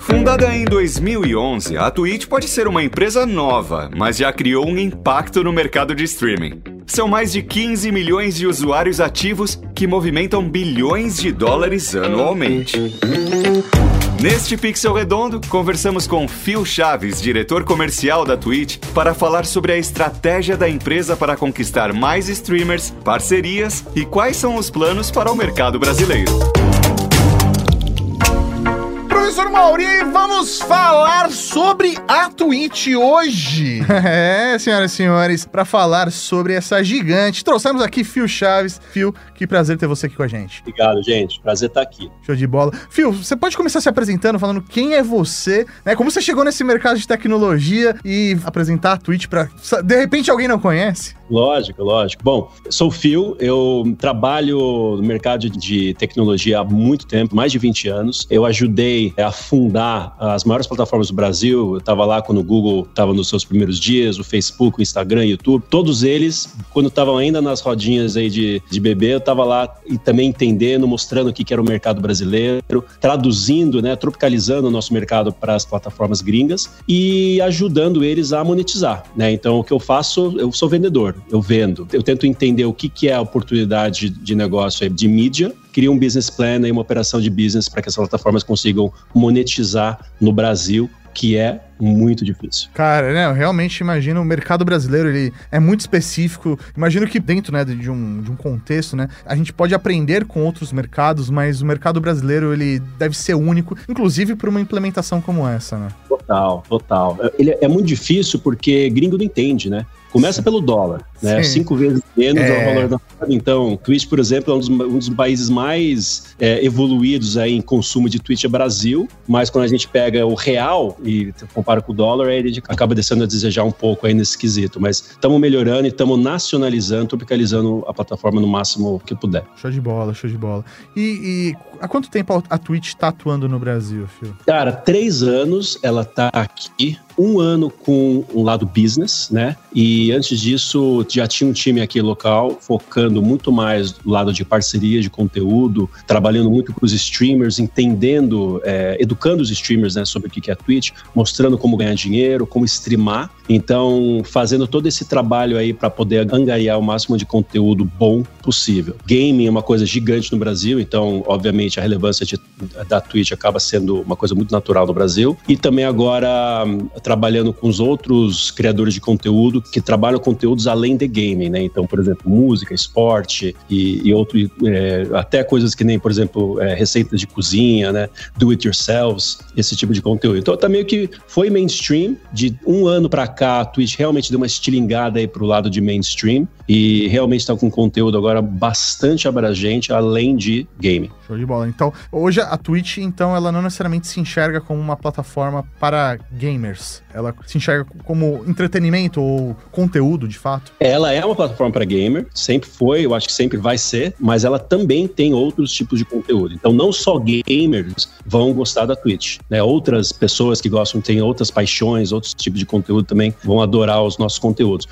Fundada em 2011, a Twitch pode ser uma empresa nova, mas já criou um impacto no mercado de streaming. São mais de 15 milhões de usuários ativos que movimentam bilhões de dólares anualmente. Neste Pixel Redondo, conversamos com Phil Chaves, diretor comercial da Twitch, para falar sobre a estratégia da empresa para conquistar mais streamers, parcerias e quais são os planos para o mercado brasileiro. Professor Mauri, vamos falar sobre a Twitch hoje. É, senhoras e senhores, para falar sobre essa gigante, trouxemos aqui Fio Chaves. Fio, que prazer ter você aqui com a gente. Obrigado, gente. Prazer estar aqui. Show de bola. Fio, você pode começar se apresentando, falando quem é você, né? Como você chegou nesse mercado de tecnologia e apresentar a Twitch para de repente alguém não conhece? Lógico, lógico. Bom, sou o Phil, eu trabalho no mercado de tecnologia há muito tempo, mais de 20 anos. Eu ajudei a fundar as maiores plataformas do Brasil. Eu estava lá quando o Google estava nos seus primeiros dias, o Facebook, o Instagram, o YouTube. Todos eles, quando estavam ainda nas rodinhas aí de, de bebê, eu estava lá e também entendendo, mostrando o que, era o mercado brasileiro, traduzindo, né, tropicalizando o nosso mercado para as plataformas gringas e ajudando eles a monetizar. Né? Então, o que eu faço, eu sou vendedor eu vendo. Eu tento entender o que, que é a oportunidade de negócio de mídia, crio um business plan e uma operação de business para que as plataformas consigam monetizar no Brasil que é muito difícil. Cara, né, eu realmente imagino o mercado brasileiro, ele é muito específico. Imagino que dentro, né, de um, de um contexto, né, a gente pode aprender com outros mercados, mas o mercado brasileiro, ele deve ser único, inclusive por uma implementação como essa, né? Total, total. Ele é muito difícil porque gringo não entende, né? Começa pelo dólar, né? Sim. Cinco vezes menos é. o valor da moeda. Então, Twitch, por exemplo, é um dos, um dos países mais é, evoluídos aí em consumo de Twitch é Brasil, mas quando a gente pega o real e compara com o dólar, aí ele acaba deixando a desejar um pouco aí nesse quesito. Mas estamos melhorando e estamos nacionalizando, tropicalizando a plataforma no máximo que puder. Show de bola, show de bola. E, e há quanto tempo a Twitch está atuando no Brasil, Phil? Cara, três anos ela está aqui um ano com um lado business, né? E antes disso já tinha um time aqui local focando muito mais do lado de parceria de conteúdo, trabalhando muito com os streamers, entendendo, é, educando os streamers né, sobre o que é a Twitch, mostrando como ganhar dinheiro, como streamar. Então, fazendo todo esse trabalho aí para poder angariar o máximo de conteúdo bom possível. Gaming é uma coisa gigante no Brasil, então, obviamente, a relevância de, da Twitch acaba sendo uma coisa muito natural no Brasil. E também agora trabalhando com os outros criadores de conteúdo que trabalham conteúdos além de gaming, né? Então, por exemplo, música, esporte e, e outro, é, até coisas que nem, por exemplo, é, receitas de cozinha, né? Do it yourselves, esse tipo de conteúdo. Então, tá meio que foi mainstream. De um ano para cá, a Twitch realmente deu uma estilingada aí pro lado de mainstream e realmente está com conteúdo agora bastante abrangente, além de gaming. Show de bola. Então, hoje a Twitch, então, ela não necessariamente se enxerga como uma plataforma para gamers. Ela se enxerga como entretenimento ou conteúdo, de fato. Ela é uma plataforma para gamer, sempre foi, eu acho que sempre vai ser, mas ela também tem outros tipos de conteúdo. Então, não só gamers vão gostar da Twitch, né? Outras pessoas que gostam, têm outras paixões, outros tipos de conteúdo também vão adorar os nossos conteúdos.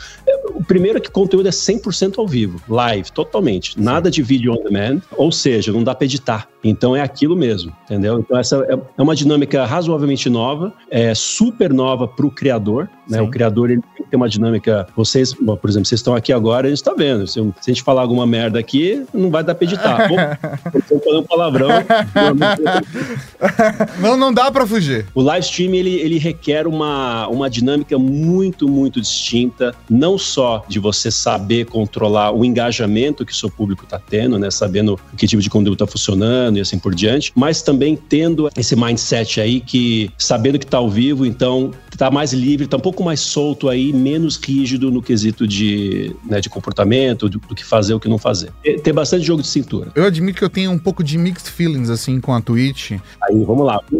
O primeiro é que o conteúdo é 100% ao vivo, live, totalmente. Nada de vídeo on demand, ou seja, não dá para editar. Então é aquilo mesmo, entendeu? Então essa é, é uma dinâmica razoavelmente nova, é super nova para o criador, né? O criador ele tem que ter uma dinâmica. Vocês, por exemplo, vocês estão aqui agora, a gente está vendo. Se, se, a gente falar alguma merda aqui, não vai dar para editar. Estou falando palavrão. não, não dá para fugir. O live stream ele, ele requer uma, uma dinâmica muito, muito distinta, não só de você saber controlar o engajamento que o seu público está tendo, né? Sabendo que tipo de conteúdo está funcionando e assim por diante, mas também tendo esse mindset aí que sabendo que está ao vivo, então tá mais livre, tá um pouco mais solto aí, menos rígido no quesito de, né, de comportamento, do, do, que fazer o que não fazer. Tem bastante jogo de cintura. Eu admito que eu tenho um pouco de mixed feelings, assim, com a Twitch. Aí, vamos lá.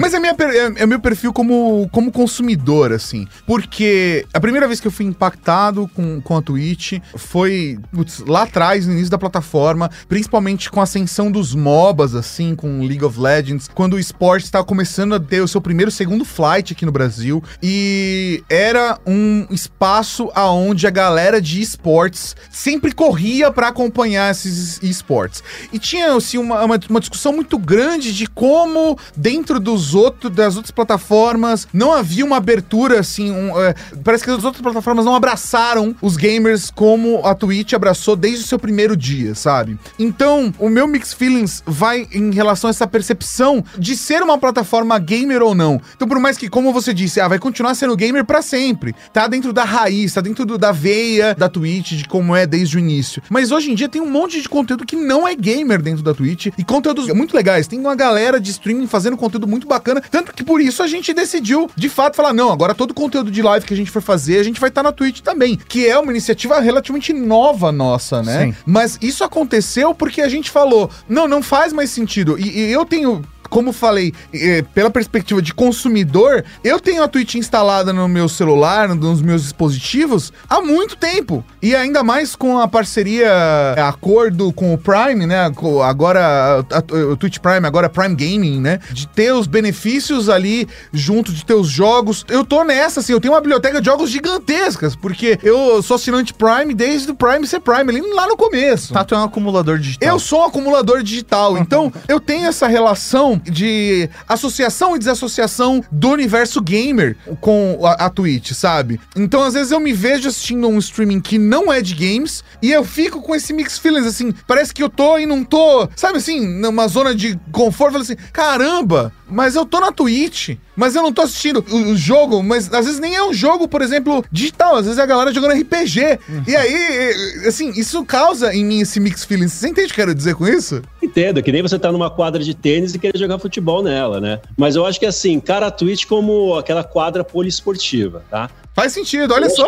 Mas é, minha, é, é meu perfil como, como consumidor, assim. Porque a primeira vez que eu fui impactado com, com a Twitch foi putz, lá atrás, no início da plataforma, principalmente com a ascensão dos MOBAs, assim, com League of Legends, quando o esporte estava começando começando a ter o seu primeiro segundo flight aqui no Brasil e era um espaço aonde a galera de esportes sempre corria para acompanhar esses esportes. E tinha assim uma, uma, uma, discussão muito grande de como, dentro dos outros, das outras plataformas, não havia uma abertura, assim, um, é, parece que as outras plataformas não abraçaram os gamers como a Twitch abraçou desde o seu primeiro dia, sabe? Então, o meu mixed feelings vai em relação a essa percepção de ser uma plataforma gamer ou não. Então, por mais que, como você disse, ah, vai continuar sendo gamer para sempre. Tá dentro da raiz, tá dentro do, da veia da Twitch, de como é desde o início. Mas hoje em dia tem um monte de conteúdo que não é gamer dentro da Twitch e conteúdos muito legais. Tem uma galera de streaming fazendo conteúdo muito bacana, tanto que por isso a gente decidiu, de fato, falar: não, agora todo conteúdo de live que a gente for fazer, a gente vai estar tá na Twitch também, que é uma iniciativa relativamente nova nossa, né? Sim. Mas isso aconteceu porque a gente falou: não, não faz mais sentido. E, e eu tenho como falei, é, pela perspectiva de consumidor, eu tenho a Twitch instalada no meu celular, nos meus dispositivos, há muito tempo. E ainda mais com a parceria, é, acordo com o Prime, né? Agora, o Twitch Prime, agora Prime Gaming, né? De ter os benefícios ali junto de teus jogos. Eu tô nessa, assim, eu tenho uma biblioteca de jogos gigantescas, porque eu sou assinante Prime desde o Prime ser Prime, ali lá no começo. Tá, tu é um acumulador digital. Eu sou um acumulador digital, então eu tenho essa relação de associação e desassociação do universo gamer com a, a Twitch, sabe? Então, às vezes, eu me vejo assistindo um streaming que não é de games e eu fico com esse mix feelings, assim, parece que eu tô e não tô, sabe assim, numa zona de conforto, assim, caramba, mas eu tô na Twitch, mas eu não tô assistindo o, o, jogo, mas às vezes nem é um jogo, por exemplo, digital, às vezes é a galera jogando RPG. Uhum. E aí, assim, isso causa em mim esse mix feelings. Você entende o que eu quero dizer com isso? Entendo, que nem você tá numa quadra de tênis e querer jogar futebol nela, né? Mas eu acho que assim, cara a Twitch como aquela quadra poliesportiva, tá? Faz sentido, olha só.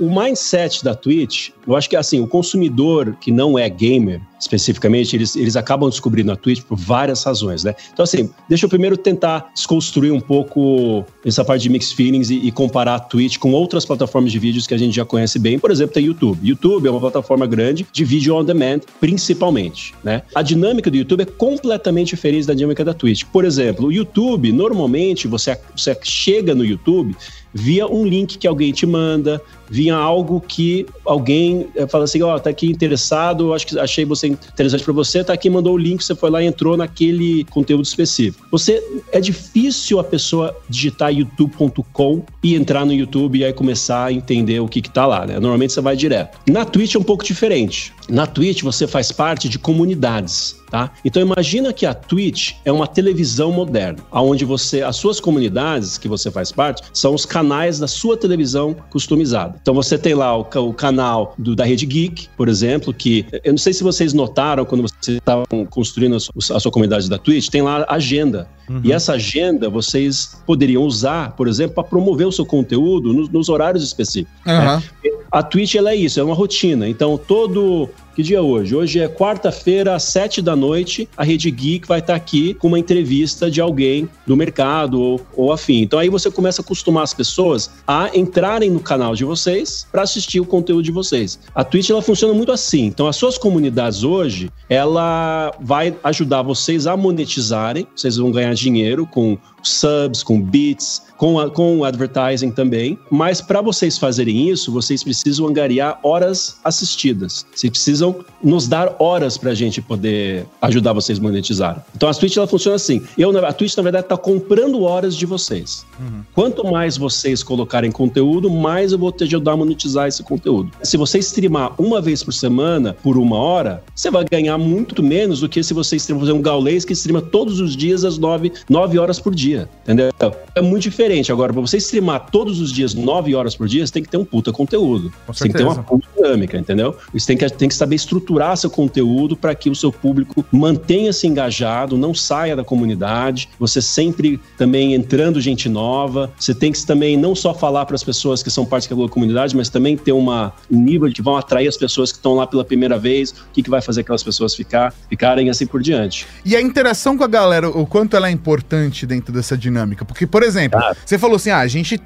O mindset da Twitch, eu acho que assim, o consumidor que não é gamer, especificamente, eles, eles acabam descobrindo a Twitch por várias razões, né? Então, assim, deixa eu primeiro tentar desconstruir um pouco essa parte de mixed feelings e, e, comparar a Twitch com outras plataformas de vídeos que a gente já conhece bem. Por exemplo, tem YouTube. YouTube é uma plataforma grande de vídeo on demand, principalmente, né? A dinâmica do YouTube é completamente diferente da dinâmica da Twitch. Por exemplo, o YouTube, normalmente, você, você chega no YouTube via um link que alguém te manda, via algo que alguém é, fala assim, ó, oh, tá aqui interessado, acho que achei você interessante para você, tá aqui, mandou o link, você foi lá e entrou naquele conteúdo específico. Você é difícil a pessoa digitar youtube.com e entrar no YouTube e aí começar a entender o que que tá lá, né? Normalmente você vai direto. Na Twitch é um pouco diferente. Na Twitch você faz parte de comunidades. Tá? Então imagina que a Twitch é uma televisão moderna, onde você, as suas comunidades que você faz parte, são os canais da sua televisão customizada. Então você tem lá o, o canal do, da Rede Geek, por exemplo, que eu não sei se vocês notaram quando vocês estavam construindo a, a sua comunidade da Twitch, tem lá a agenda. Uhum. E essa agenda vocês poderiam usar, por exemplo, para promover o seu conteúdo nos, nos horários específicos. Uhum. Né? A Twitch ela é isso, é uma rotina. Então todo que dia é hoje? Hoje é quarta-feira, às sete da noite. A Rede Geek vai estar aqui com uma entrevista de alguém do mercado ou, ou afim. Então aí você começa a acostumar as pessoas a entrarem no canal de vocês para assistir o conteúdo de vocês. A Twitch ela funciona muito assim. Então as suas comunidades hoje, ela vai ajudar vocês a monetizarem. Vocês vão ganhar dinheiro com subs, com bits, com, a, com o advertising também. Mas para vocês fazerem isso, vocês precisam angariar horas assistidas. Vocês precisam nos dar horas para a gente poder ajudar vocês a monetizar. Então a Twitch ela funciona assim. Eu, a Twitch, na verdade, está comprando horas de vocês. Uhum. Quanto mais vocês colocarem conteúdo, mais eu vou te ajudar a monetizar esse conteúdo. Se você streamar uma vez por semana, por uma hora, você vai ganhar muito menos do que se você streamar, fazer um gaulês que streama todos os dias às nove, nove horas por dia entendeu? É muito diferente. Agora, para você streamar todos os dias, 9 horas por dia, você tem que ter um puta conteúdo. Você tem que ter uma puta dinâmica, entendeu? Você tem que, tem que saber estruturar seu conteúdo para que o seu público mantenha-se engajado, não saia da comunidade. Você sempre também entrando gente nova. Você tem que também não só falar para as pessoas que são parte da comunidade, mas também ter uma, um nível que vão atrair as pessoas que estão lá pela primeira vez, o que, que vai fazer aquelas pessoas ficar, ficarem assim por diante. E a interação com a galera, o quanto ela é importante dentro dessa dinâmica. Porque, por exemplo, ah. você falou assim: ah, a gente.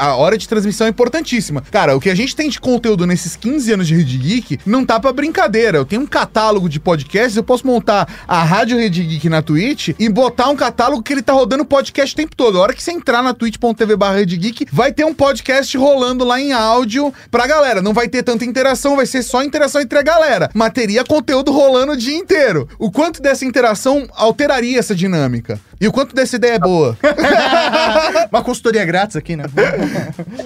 A, hora de transmissão é importantíssima. Cara, o que a gente tem de conteúdo nesses 15 anos de Rede Geek não tá pra brincadeira. Eu tenho um catálogo de podcasts, eu posso montar a Rádio Rede Geek na Twitch e botar um catálogo que ele tá rodando podcast o tempo todo. A hora que você entrar na twitch.tv barra Geek, vai ter um podcast rolando lá em áudio pra galera. Não vai ter tanta interação, vai ser só interação entre a galera. Mas teria conteúdo rolando o dia inteiro. O quanto dessa interação alteraria essa dinâmica? E o quanto dessa ideia é boa? Uma consultoria grátis aqui, né?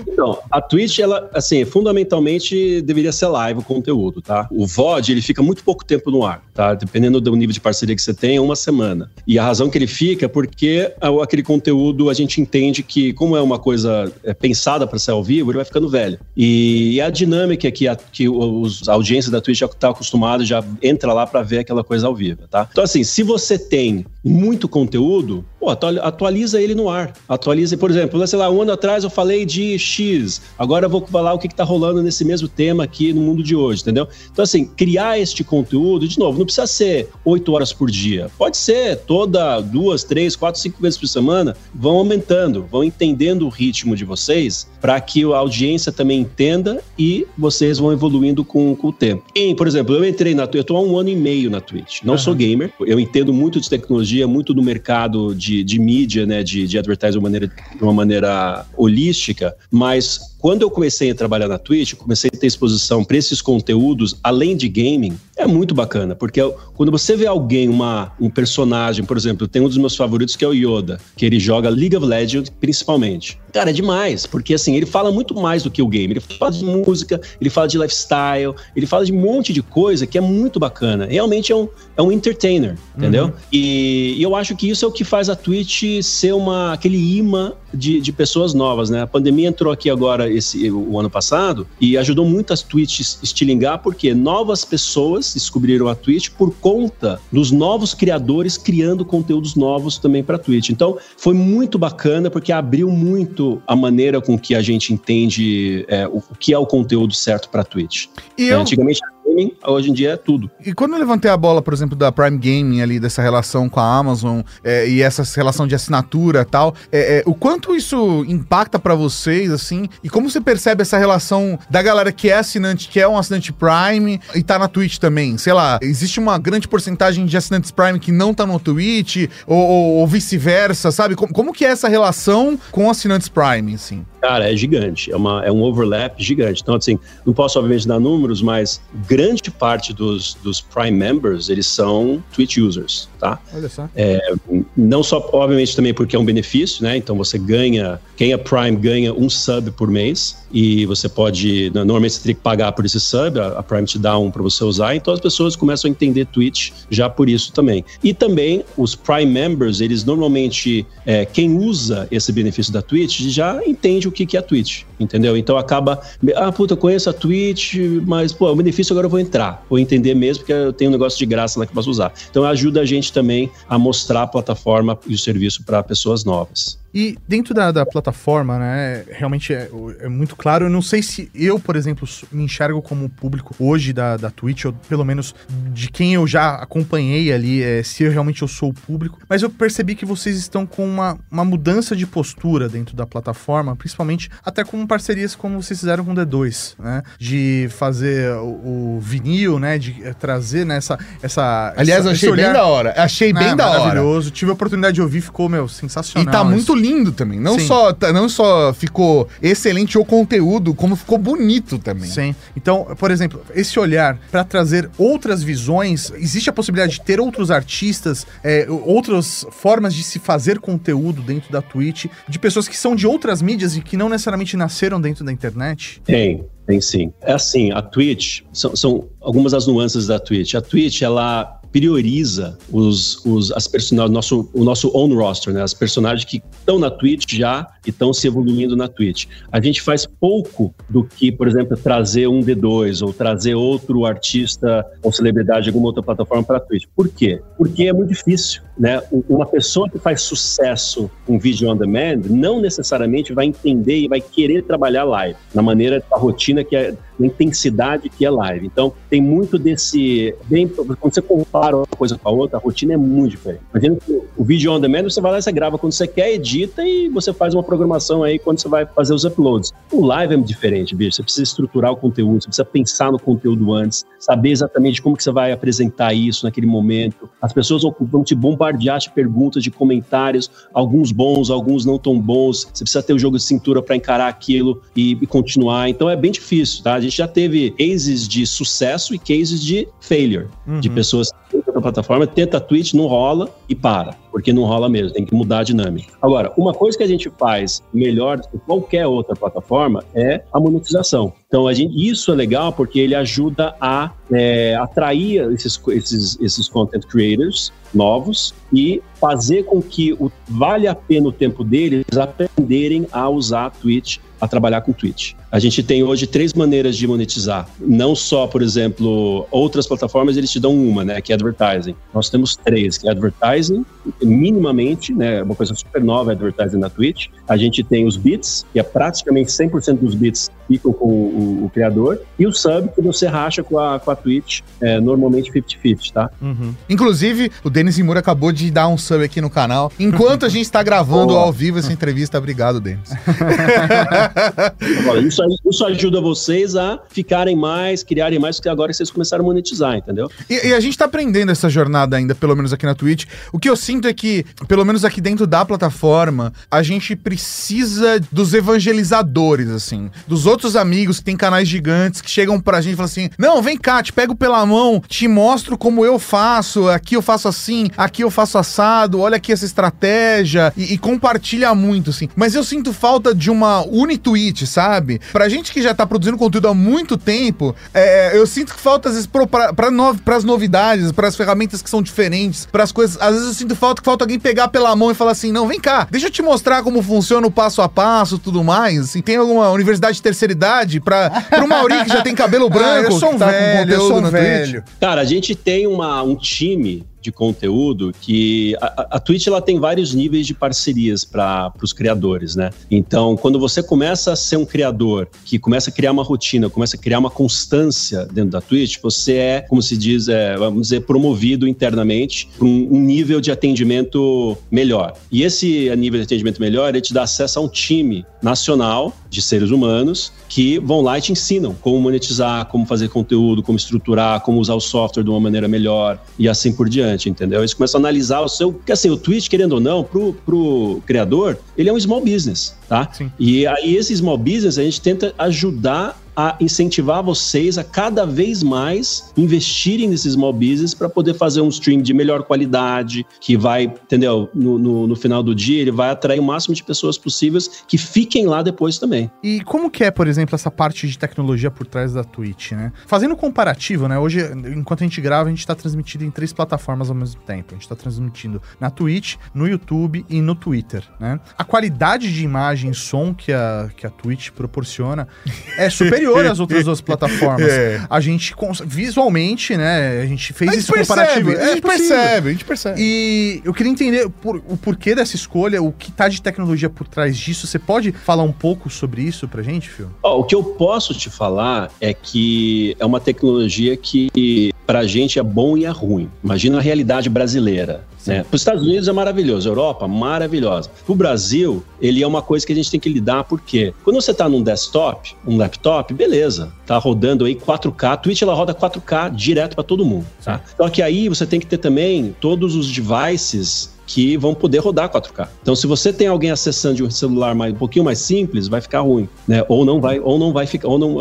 então, a Twitch, ela, assim, fundamentalmente deveria ser live o conteúdo, tá? O VOD, ele fica muito pouco tempo no ar, tá? Dependendo do nível de parceria que você tem, é uma semana. E a razão que ele fica é porque aquele conteúdo a gente entende que, como é uma coisa é, pensada para ser ao vivo, ele vai ficando velho. E a dinâmica que a, que os, a audiência da Twitch já está acostumada, já entra lá para ver aquela coisa ao vivo, tá? Então, assim, se você tem muito conteúdo, pô, atualiza ele no ar. Atualiza, por exemplo, sei lá, um ano atrás eu falei de X, agora eu vou falar o que está rolando nesse mesmo tema aqui no mundo de hoje, entendeu? Então, assim, criar este conteúdo, de novo, não precisa ser oito horas por dia. Pode ser toda duas, três, quatro, cinco vezes por semana, vão aumentando, vão entendendo o ritmo de vocês para que a audiência também entenda e vocês vão evoluindo com, com o tempo. Por exemplo, eu entrei na Twitch, eu tô há um ano e meio na Twitch. Não uhum. sou gamer, eu entendo muito de tecnologia, muito do mercado de, de mídia, né, de, de advertising de uma maneira, de uma maneira holística, mas quando eu comecei a trabalhar na Twitch, comecei a ter exposição para esses conteúdos, além de gaming, é muito bacana, porque quando você vê alguém, uma, um personagem, por exemplo, tem um dos meus favoritos que é o Yoda, que ele joga League of Legends principalmente. Cara, é demais, porque assim, ele fala muito mais do que o game. Ele fala de música, ele fala de lifestyle, ele fala de um monte de coisa que é muito bacana. Realmente é um, é um entertainer, entendeu? Uhum. E, e, eu acho que isso é o que faz a Twitch ser uma, aquele imã de, de pessoas novas, né? A pandemia entrou aqui agora esse, o ano passado e ajudou muito as Twitches estilingar, porque novas pessoas descobriram a Twitch por conta dos novos criadores criando conteúdos novos também para a Twitch. Então, foi muito bacana porque abriu muito a maneira com que a gente entende é, o, o, que é o conteúdo certo para a Twitch. E é, eu... Antigamente gaming, hoje em dia é tudo. E quando eu levantei a bola, por exemplo, da Prime Gaming ali, dessa relação com a Amazon é, e essa relação de assinatura e tal, é, é, o quanto isso impacta para vocês, assim, e como você percebe essa relação da galera que é assinante, que é um assinante Prime e tá na Twitch também? Sei lá, existe uma grande porcentagem de assinantes Prime que não tá no Twitch, ou, ou, ou vice-versa, sabe? Como, como que é essa relação com assinantes Prime, assim? Cara, é gigante, é, uma, é um overlap gigante. Então, assim, não posso obviamente dar números, mas grande parte dos, dos Prime members, eles são Twitch users, tá? Olha só. É, não só, obviamente, também porque é um benefício, né? Então você ganha, quem é Prime ganha um sub por mês e você pode, normalmente você tem que pagar por esse sub, a, Prime te dá um para você usar, então as pessoas começam a entender Twitch já por isso também. E também os Prime members, eles normalmente, é, quem usa esse benefício da Twitch já entende o que, que é a Twitch, entendeu? Então acaba, ah, puta, eu conheço a Twitch, mas, pô, o benefício agora eu vou entrar, vou entender mesmo, porque eu tenho um negócio de graça lá que eu posso usar. Então ajuda a gente também a mostrar a plataforma e o serviço para pessoas novas. E dentro da, da plataforma, né, realmente é, é, muito claro. Eu não sei se eu, por exemplo, me enxergo como público hoje da, da Twitch, ou pelo menos de quem eu já acompanhei ali, é, se eu realmente eu sou o público. Mas eu percebi que vocês estão com uma, uma mudança de postura dentro da plataforma, principalmente até com parcerias como vocês fizeram com o D2, né? De fazer o, o vinil, né? De é, trazer nessa. Essa, Aliás, essa, achei bem da hora. Achei bem ah, da hora. Maravilhoso. Tive a oportunidade de ouvir, ficou, meu, sensacional. E tá muito lindo também. Não só, tá, não só ficou excelente o conteúdo, como ficou bonito também. Sim. Então, por exemplo, esse olhar para trazer outras visões, existe a possibilidade de ter outros artistas, é, outras formas de se fazer conteúdo dentro da Twitch, de pessoas que são de outras mídias e que não necessariamente nasceram dentro da internet? Tem. Tem sim. É assim, a Twitch, são, são algumas das nuances da Twitch. A Twitch, ela prioriza os, os, as personagens, nosso, o nosso own roster, né? As personagens que estão na Twitch já e estão se evoluindo na Twitch. A gente faz pouco do que, por exemplo, trazer um D2 ou trazer outro artista ou celebridade de alguma outra plataforma para a Twitch. Por quê? Porque é muito difícil, né? Uma pessoa que faz sucesso com vídeo on demand não necessariamente vai entender e vai querer trabalhar live, na maneira da rotina que é na intensidade que é live. Então, tem muito desse. Bem, quando você compara uma coisa com a outra, a rotina é muito diferente. Imagina que o vídeo on demand, você vai lá você grava quando você quer, edita e você faz uma programação aí quando você vai fazer os uploads. O live é diferente, bicho. Você precisa estruturar o conteúdo, você precisa pensar no conteúdo antes, saber exatamente como que você vai apresentar isso naquele momento. As pessoas vão te bombardear de perguntas, de comentários, alguns bons, alguns não tão bons. Você precisa ter o jogo de cintura para encarar aquilo e, e, continuar. Então é bem difícil, tá? A gente já teve cases de sucesso e cases de failure, uhum. de pessoas na plataforma, tenta a Twitch, não rola e para, porque não rola mesmo, tem que mudar a dinâmica. Agora, uma coisa que a gente faz melhor do que qualquer outra plataforma é a monetização. Então, a gente, isso é legal porque ele ajuda a é, atrair esses, esses, esses content creators novos e fazer com que o, vale a pena o tempo deles aprenderem a usar a Twitch a trabalhar com Twitch. A gente tem hoje três maneiras de monetizar. Não só, por exemplo, outras plataformas eles te dão uma, né, que é advertising. Nós temos três, que é advertising, minimamente, né, uma coisa super nova é advertising na Twitch. A gente tem os bits, que é praticamente 100% dos bits ficam com o, o, criador, e o sub, que você racha com a, com a Twitch, é, normalmente 50-50, tá? Uhum. Inclusive, o Denis Imura acabou de dar um sub aqui no canal, enquanto a gente está gravando ao vivo essa entrevista. Obrigado, Denis. isso, isso ajuda vocês a ficarem mais, criarem mais, porque agora vocês começaram a monetizar, entendeu? E, e, a gente tá aprendendo essa jornada ainda, pelo menos aqui na Twitch. O que eu sinto é que, pelo menos aqui dentro da plataforma, a gente precisa dos evangelizadores, assim, dos outros amigos que têm canais gigantes que chegam pra gente e falam assim: não, vem cá, te pego pela mão, te mostro como eu faço, aqui eu faço assim, aqui eu faço assado, olha aqui essa estratégia, e, e compartilha muito, assim. Mas eu sinto falta de uma unitweet, sabe? Pra gente que já tá produzindo conteúdo há muito tempo, é, eu sinto que falta, às vezes, pro, pra, pra no, pras novidades, pras ferramentas que são diferentes, pras coisas. Às vezes eu sinto falta que falta alguém pegar pela mão e falar assim: não, vem cá, deixa eu te mostrar como funciona o passo a passo tudo mais. Assim, tem alguma universidade de terceira idade pra, pro Mauri que já tem cabelo branco? Ah, eu sou um tá velho, eu sou um velho. Cara, a gente tem uma, um time de conteúdo que a, a Twitch ela tem vários níveis de parcerias para os criadores, né? Então, quando você começa a ser um criador que começa a criar uma rotina, começa a criar uma constância dentro da Twitch, você é, como se diz, é, vamos dizer, promovido internamente para um, um, nível de atendimento melhor. E esse nível de atendimento melhor, ele te dá acesso a um time nacional de seres humanos que vão lá e te ensinam como monetizar, como fazer conteúdo, como estruturar, como usar o software de uma maneira melhor e assim por diante entendeu? Eles começam a analisar o seu. Porque assim, o Twitch, querendo ou não, pro, pro criador, ele é um small business, tá? Sim. E aí, esse small business, a gente tenta ajudar a incentivar vocês a cada vez mais investirem nesses small business para poder fazer um stream de melhor qualidade, que vai, entendeu? No, no, no, final do dia, ele vai atrair o máximo de pessoas possíveis que fiquem lá depois também. E como que é, por exemplo, essa parte de tecnologia por trás da Twitch, né? Fazendo um comparativo, né? Hoje, enquanto a gente grava, a gente está transmitindo em três plataformas ao mesmo tempo. A gente está transmitindo na Twitch, no YouTube e no Twitter, né? A qualidade de imagem e som que a, que a Twitch proporciona é superior superior às outras duas plataformas. É. A gente, visualmente, né, a gente fez a gente esse percebe, comparativo. A gente é percebe, a gente percebe. E eu queria entender por, o porquê dessa escolha, o que tá de tecnologia por trás disso. Você pode falar um pouco sobre isso pra gente, Phil? Oh, o que eu posso te falar é que é uma tecnologia que pra gente é bom e é ruim. Imagina a realidade brasileira. Né? Para os Estados Unidos é maravilhoso, Europa, maravilhosa. Para o Brasil, ele é uma coisa que a gente tem que lidar, porque quando você está num desktop, um laptop, beleza, tá rodando aí 4K, a Twitch ela roda 4K direto para todo mundo. Tá? Só que aí você tem que ter também todos os devices que vão poder rodar 4K. Então, se você tem alguém acessando de um celular mais, um pouquinho mais simples, vai ficar ruim, né? Ou não vai, ou não vai ficar, ou não,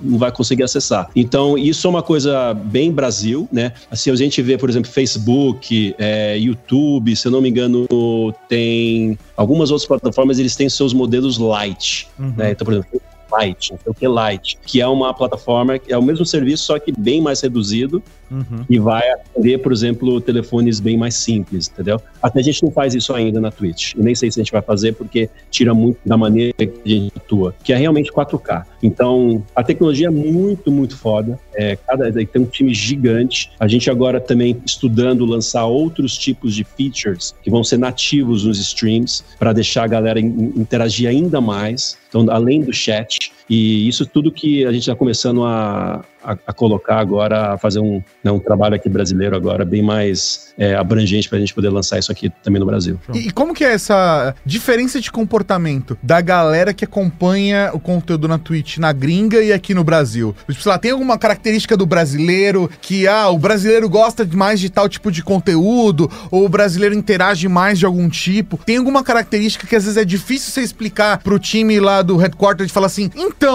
não vai conseguir acessar. Então, isso é uma coisa bem Brasil, né? Assim, a gente vê, por exemplo, Facebook, é, YouTube, se eu não me engano, tem algumas outras plataformas, eles têm seus modelos light, uhum. né? Então, por exemplo, Light, não sei o que Light, que é uma plataforma, que é o mesmo serviço, só que bem mais reduzido uhum. e vai atender, por exemplo, telefones bem mais simples, entendeu? Até a gente não faz isso ainda na Twitch. Eu nem sei se a gente vai fazer porque tira muito da maneira que a gente atua, que é realmente 4K. Então, a tecnologia é muito, muito foda. É, cada, tem um time gigante. A gente agora também estudando lançar outros tipos de features que vão ser nativos nos streams para deixar a galera interagir ainda mais. Então, além do chat, E isso tudo que a gente está começando a, a, a, colocar agora, a fazer um, né, um trabalho aqui brasileiro agora bem mais é, abrangente para a gente poder lançar isso aqui também no Brasil. E, e, como que é essa diferença de comportamento da galera que acompanha o conteúdo na Twitch na gringa e aqui no Brasil? Tipo, sei lá, tem alguma característica do brasileiro que, ah, o brasileiro gosta mais de tal tipo de conteúdo, ou o brasileiro interage mais de algum tipo? Tem alguma característica que às vezes é difícil você explicar pro time lá do headquarter de falar assim,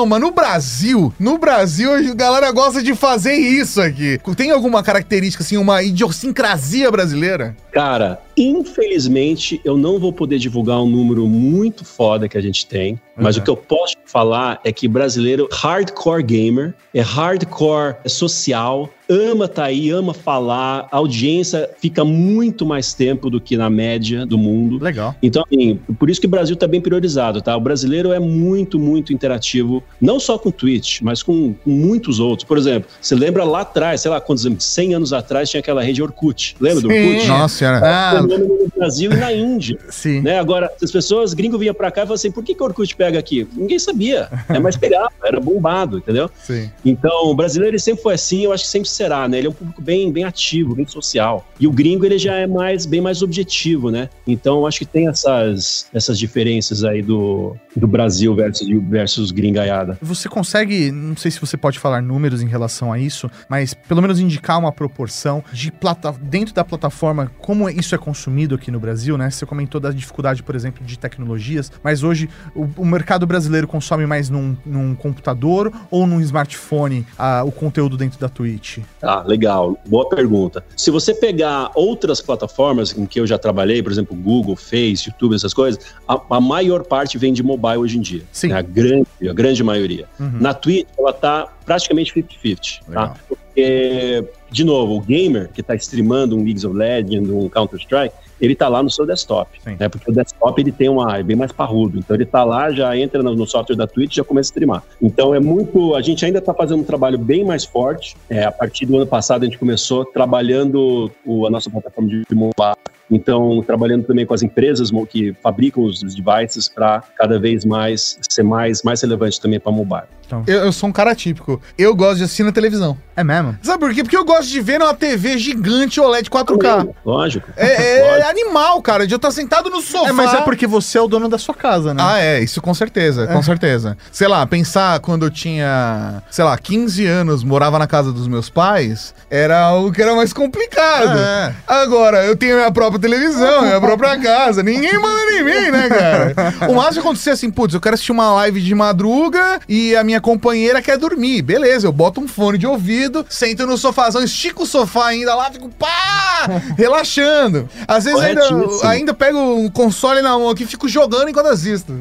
mas no Brasil, no Brasil a galera gosta de fazer isso aqui. Tem alguma característica, assim, uma idiosincrasia brasileira? Cara, infelizmente eu não vou poder divulgar um número muito foda que a gente tem, mas uhum. o que eu posso falar é que brasileiro hardcore gamer, é hardcore social, ama tá aí, ama falar, a audiência fica muito mais tempo do que na média do mundo. Legal. Então, assim, por isso que o Brasil tá bem priorizado, tá? O brasileiro é muito, muito interativo, não só com Twitch, mas com, com muitos outros. Por exemplo, você lembra lá atrás, sei lá quantos 100 anos atrás tinha aquela rede Orkut. Lembra Sim. do Orkut? Nossa senhora. Ah. No Brasil e na Índia. Sim. Né? Agora, as pessoas gringo vinham pra cá e falavam assim, por que, que o Orkut pega aqui? Ninguém sabia. É mais pegava, era bombado, entendeu? Sim. Então, o brasileiro sempre foi assim, eu acho que sempre será, né? Ele é um público bem, bem ativo, bem social. E o gringo, ele já é mais, bem mais objetivo, né? Então, acho que tem essas, essas diferenças aí do, do Brasil versus, versus gringaiada. Você consegue, não sei se você pode falar números em relação a isso, mas pelo menos indicar uma proporção de plata dentro da plataforma, como isso é consumido aqui no Brasil, né? Você comentou da dificuldade, por exemplo, de tecnologias, mas hoje o, o mercado brasileiro consome mais num, num computador ou num smartphone a, o conteúdo dentro da Twitch? Ah, legal. Boa pergunta. Se você pegar outras plataformas em que eu já trabalhei, por exemplo, Google, Face, YouTube, essas coisas, a, a maior parte vem de mobile hoje em dia. Sim. Né? A grande, a grande maioria. Uhum. Na Twitch, ela tá praticamente 50-50. Tá? Porque, de novo, o gamer que está streamando um League of Legends, um Counter-Strike, ele está lá no seu desktop. Né? Porque o desktop ele tem uma é bem mais parrudo. Então ele está lá, já entra no, no, software da Twitch e já começa a streamar. Então é muito. A gente ainda está fazendo um trabalho bem mais forte. É, a partir do ano passado a gente começou trabalhando o, a nossa plataforma de mobile então, trabalhando também com as empresas que fabricam os devices para cada vez mais ser mais, mais relevante também para mobile. Então. Eu, eu, sou um cara típico. Eu gosto de assistir na televisão. É mesmo? Sabe por quê? Porque eu gosto de ver numa TV gigante OLED 4K. Lógico. É, é Lógico. animal, cara, de eu estar sentado no sofá. É, mas é porque você é o dono da sua casa, né? Ah, é, isso com certeza, é. com certeza. Sei lá, pensar quando eu tinha, sei lá, 15 anos, morava na casa dos meus pais, era algo que era mais complicado. É. Agora, eu tenho minha própria televisão, minha própria casa, ninguém manda em mim, né, cara? O máximo acontecer assim, putz, eu quero assistir uma live de madruga e a minha companheira quer dormir. Beleza, eu boto um fone de ouvido, sento no sofazão, estico o sofá ainda lá, fico pá, relaxando. Às vezes ainda, ainda pego um console na mão aqui e fico jogando enquanto assisto.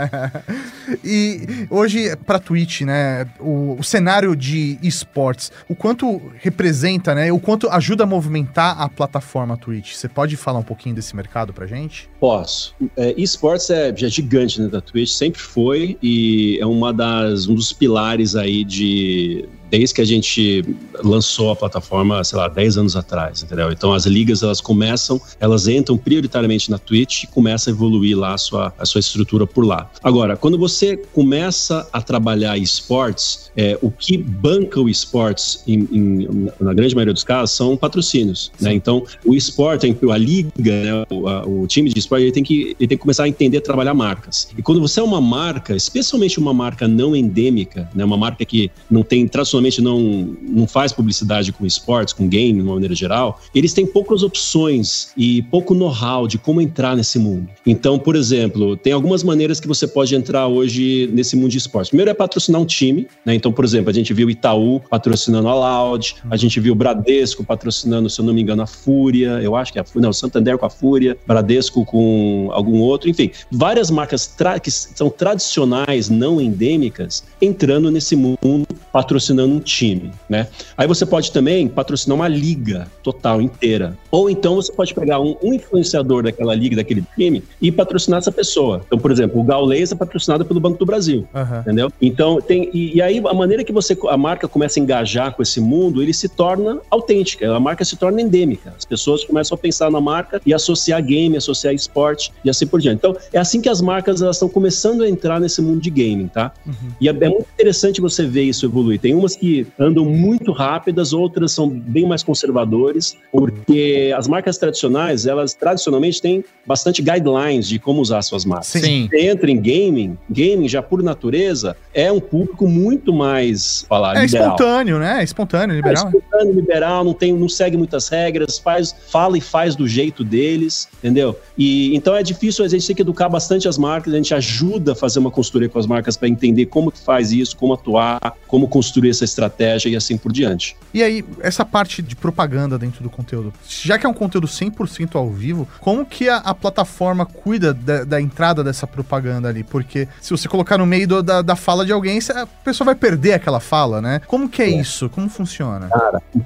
e hoje, pra Twitch, né, o, o cenário de esportes, o quanto representa, né, o quanto ajuda a movimentar a plataforma Twitch? Você pode falar um pouquinho desse mercado pra gente? Posso. É, esportes é, é gigante né, da Twitch, sempre foi e é uma das, um dos pilares aí de desde que a gente lançou a plataforma, sei lá, 10 anos atrás, entendeu? Então as ligas elas começam, elas entram prioritariamente na Twitch e começa a evoluir lá a sua, a sua estrutura por lá. Agora, quando você começa a trabalhar esportes, é, o que banca o esportes, em, em, na grande maioria dos casos, são patrocínios, né? Então o esporte, a liga, né, o, a, o, time de esporte, ele tem, que, ele tem que começar a entender trabalhar marcas. E quando você é uma marca, especialmente uma marca não endêmica, né, uma marca que não tem tradicionalmente não, não faz publicidade com esportes, com game, de uma maneira geral, eles têm poucas opções e pouco know-how de como entrar nesse mundo. Então, por exemplo, tem algumas maneiras que você pode entrar hoje nesse mundo de esportes. Primeiro é patrocinar um time, né? Então, por exemplo, a gente viu Itaú patrocinando a Loud, a gente viu o Bradesco patrocinando, se eu não me engano, a Fúria, eu acho que é a Fúria, não, Santander com a Fúria, Bradesco com algum outro, enfim, várias marcas que são tradicionais, não endêmicas, entrando nesse mundo patrocinando um time, né? Aí você pode também patrocinar uma liga total inteira. Ou então você pode pegar um, um influenciador daquela liga, daquele time, e patrocinar essa pessoa. Então, por exemplo, o Gaules é patrocinado pelo Banco do Brasil, Aham. entendeu? Então, tem e, e aí a maneira que você a marca começa a engajar com esse mundo, ele se torna autêntica, a marca se torna endêmica. As pessoas começam a pensar na marca e associar game, associar esporte e assim por diante. Então, é assim que as marcas elas estão começando a entrar nesse mundo de gaming, tá? E é, é muito interessante você ver isso evoluir. Tem umas que andam muito rápidas, outras são bem mais conservadores, porque as marcas tradicionais, elas tradicionalmente têm bastante guidelines de como usar suas marcas. Sim. Você entra em gaming, gaming já por natureza é um público muito mais, falar, É liberal. espontâneo, né? É espontâneo, É liberal. espontâneo, liberal, não, tem, não segue muitas regras, faz, fala e faz do jeito deles, entendeu? E então é difícil, a gente tem que educar bastante as marcas, a gente ajuda a fazer uma consultoria com as marcas para entender como que faz isso, como atuar, como construir essa estratégia e assim por diante. E aí, essa parte de propaganda dentro do conteúdo, já que é um conteúdo 100% ao vivo, como que a, a plataforma cuida da, da entrada dessa propaganda ali? Porque se você colocar no meio do- da, da fala de alguém, a pessoa vai perder aquela fala, né? Como que é, isso? Como funciona?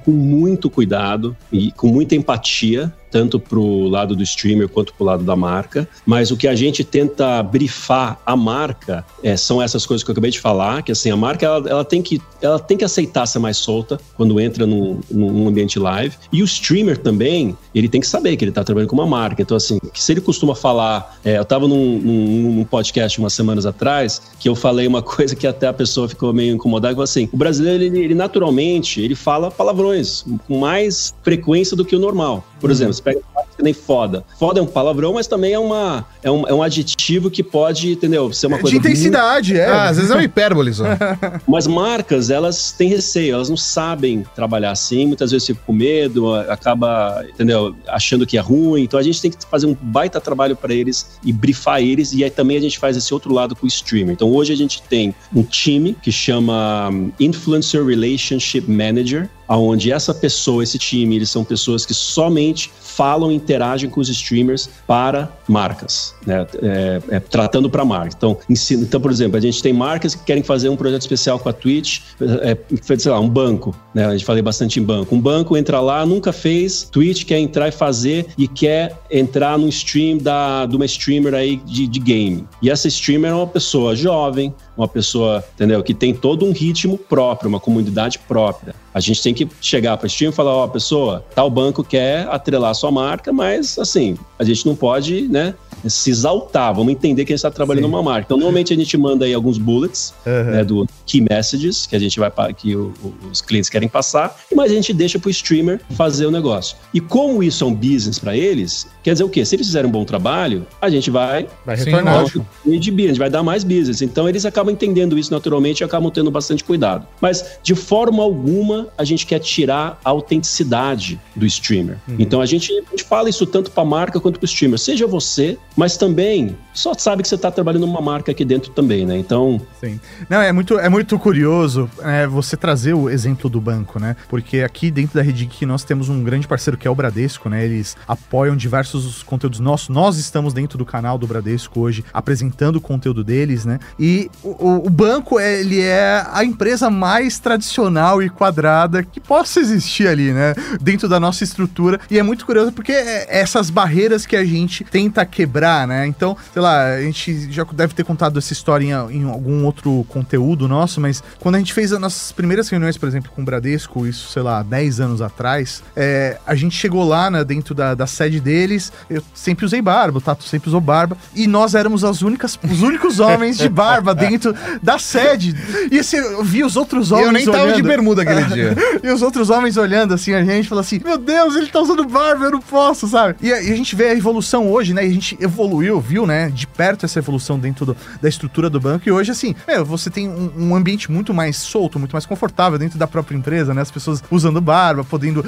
com muito cuidado e com muita empatia, tanto para o lado do streamer quanto para o lado da marca. Mas o que a gente tenta brifar a marca é, são essas coisas que eu acabei de falar, que assim, a marca ela, ela tem, que, ela tem que aceitar ser mais solta quando entra num, num ambiente live. E o streamer também, ele tem que saber que ele está trabalhando com uma marca. Então, assim, se ele costuma falar. é, eu estava num, num, num podcast umas semanas atrás que eu falei uma coisa que até a pessoa ficou meio incomodada, que assim: o brasileiro, ele, ele naturalmente, ele fala palavrões com mais frequência do que o normal. Por exemplo, você pega que nem foda. Foda é um palavrão, mas também é, uma, é, um, é um adjetivo que pode, entendeu? Ser uma de coisa intensidade, é. Ah, às vezes é uma hipérbole só. mas marcas, elas têm receio, elas não sabem trabalhar assim, muitas vezes ficam com medo, acaba, entendeu, achando que é ruim. Então a gente tem que fazer um baita trabalho para eles e brifar eles, e aí também a gente faz esse outro lado com o streamer. Então hoje a gente tem um time que chama Influencer Relationship Manager, aonde essa pessoa, esse time, eles são pessoas que somente falam e interagem com os streamers para marcas, né? É, é, tratando para marca. Então, ensina, então, por exemplo, a gente tem marcas que querem fazer um projeto especial com a Twitch, é, sei lá, um banco, né? A gente falei bastante em banco. Um banco entra lá, nunca fez, Twitch quer entrar e fazer e quer entrar no stream da, de uma streamer aí de, de game. E essa streamer é uma pessoa jovem, uma pessoa, entendeu, que tem todo um ritmo próprio, uma comunidade própria. A gente tem que chegar para o stream e falar, ó, pessoa, tal banco quer atrelar sua marca, mas assim, a gente não pode, né, se exaltar, vamos entender que a gente está trabalhando Sim. numa marca. Então, normalmente a gente manda aí alguns bullets, Aham. né, do key messages que a gente vai que o- o- os clientes querem passar, mas a gente deixa para o streamer fazer o negócio. E como isso é um business para eles, quer dizer o quê? Se eles fizerem um bom trabalho, a gente vai Vai retornar. e de business, vai dar mais business. Então eles acabam entendendo isso naturalmente e acabam tendo bastante cuidado. Mas de forma alguma a gente quer tirar a autenticidade do streamer. Então a gente, a gente fala isso tanto para a marca quanto para o streamer. Seja você, mas também só sabe que você está trabalhando numa marca aqui dentro também, né? Então Sim. Não, é muito, é muito curioso é, você trazer o exemplo do banco, né? Porque aqui dentro da Redic nós temos um grande parceiro que é o Bradesco, né? Eles apoiam diversos conteúdos nossos. Nós estamos dentro do canal do Bradesco hoje, apresentando o conteúdo deles, né? E o, o- o banco, ele é a empresa mais tradicional e quadrada que possa existir ali, né? Dentro da nossa estrutura. E é muito curioso porque é essas barreiras que a gente tenta quebrar, né? Então, sei lá, a gente já deve ter contado essa história em, em algum outro conteúdo nosso, mas quando a gente fez as nossas primeiras reuniões, por exemplo, com o Bradesco, isso, sei lá, 10 anos atrás, é, a gente chegou lá, né, dentro da, da sede deles, eu sempre usei barba, o Tato sempre usou barba, e nós éramos as únicas, os únicos homens de barba dentro da sede. E assim, eu vi os outros homens Eu nem tava de olhando. bermuda aquele dia. E os outros homens olhando assim a gente, falando assim: Meu Deus, ele tá usando barba, eu não posso, sabe? E a, e a gente vê a evolução hoje, né? E a gente evoluiu, viu, né? De perto essa evolução dentro do- da estrutura do banco. E hoje, assim, meu, você tem um, um ambiente muito mais solto, muito mais confortável dentro da própria empresa, né? As pessoas usando barba, podendo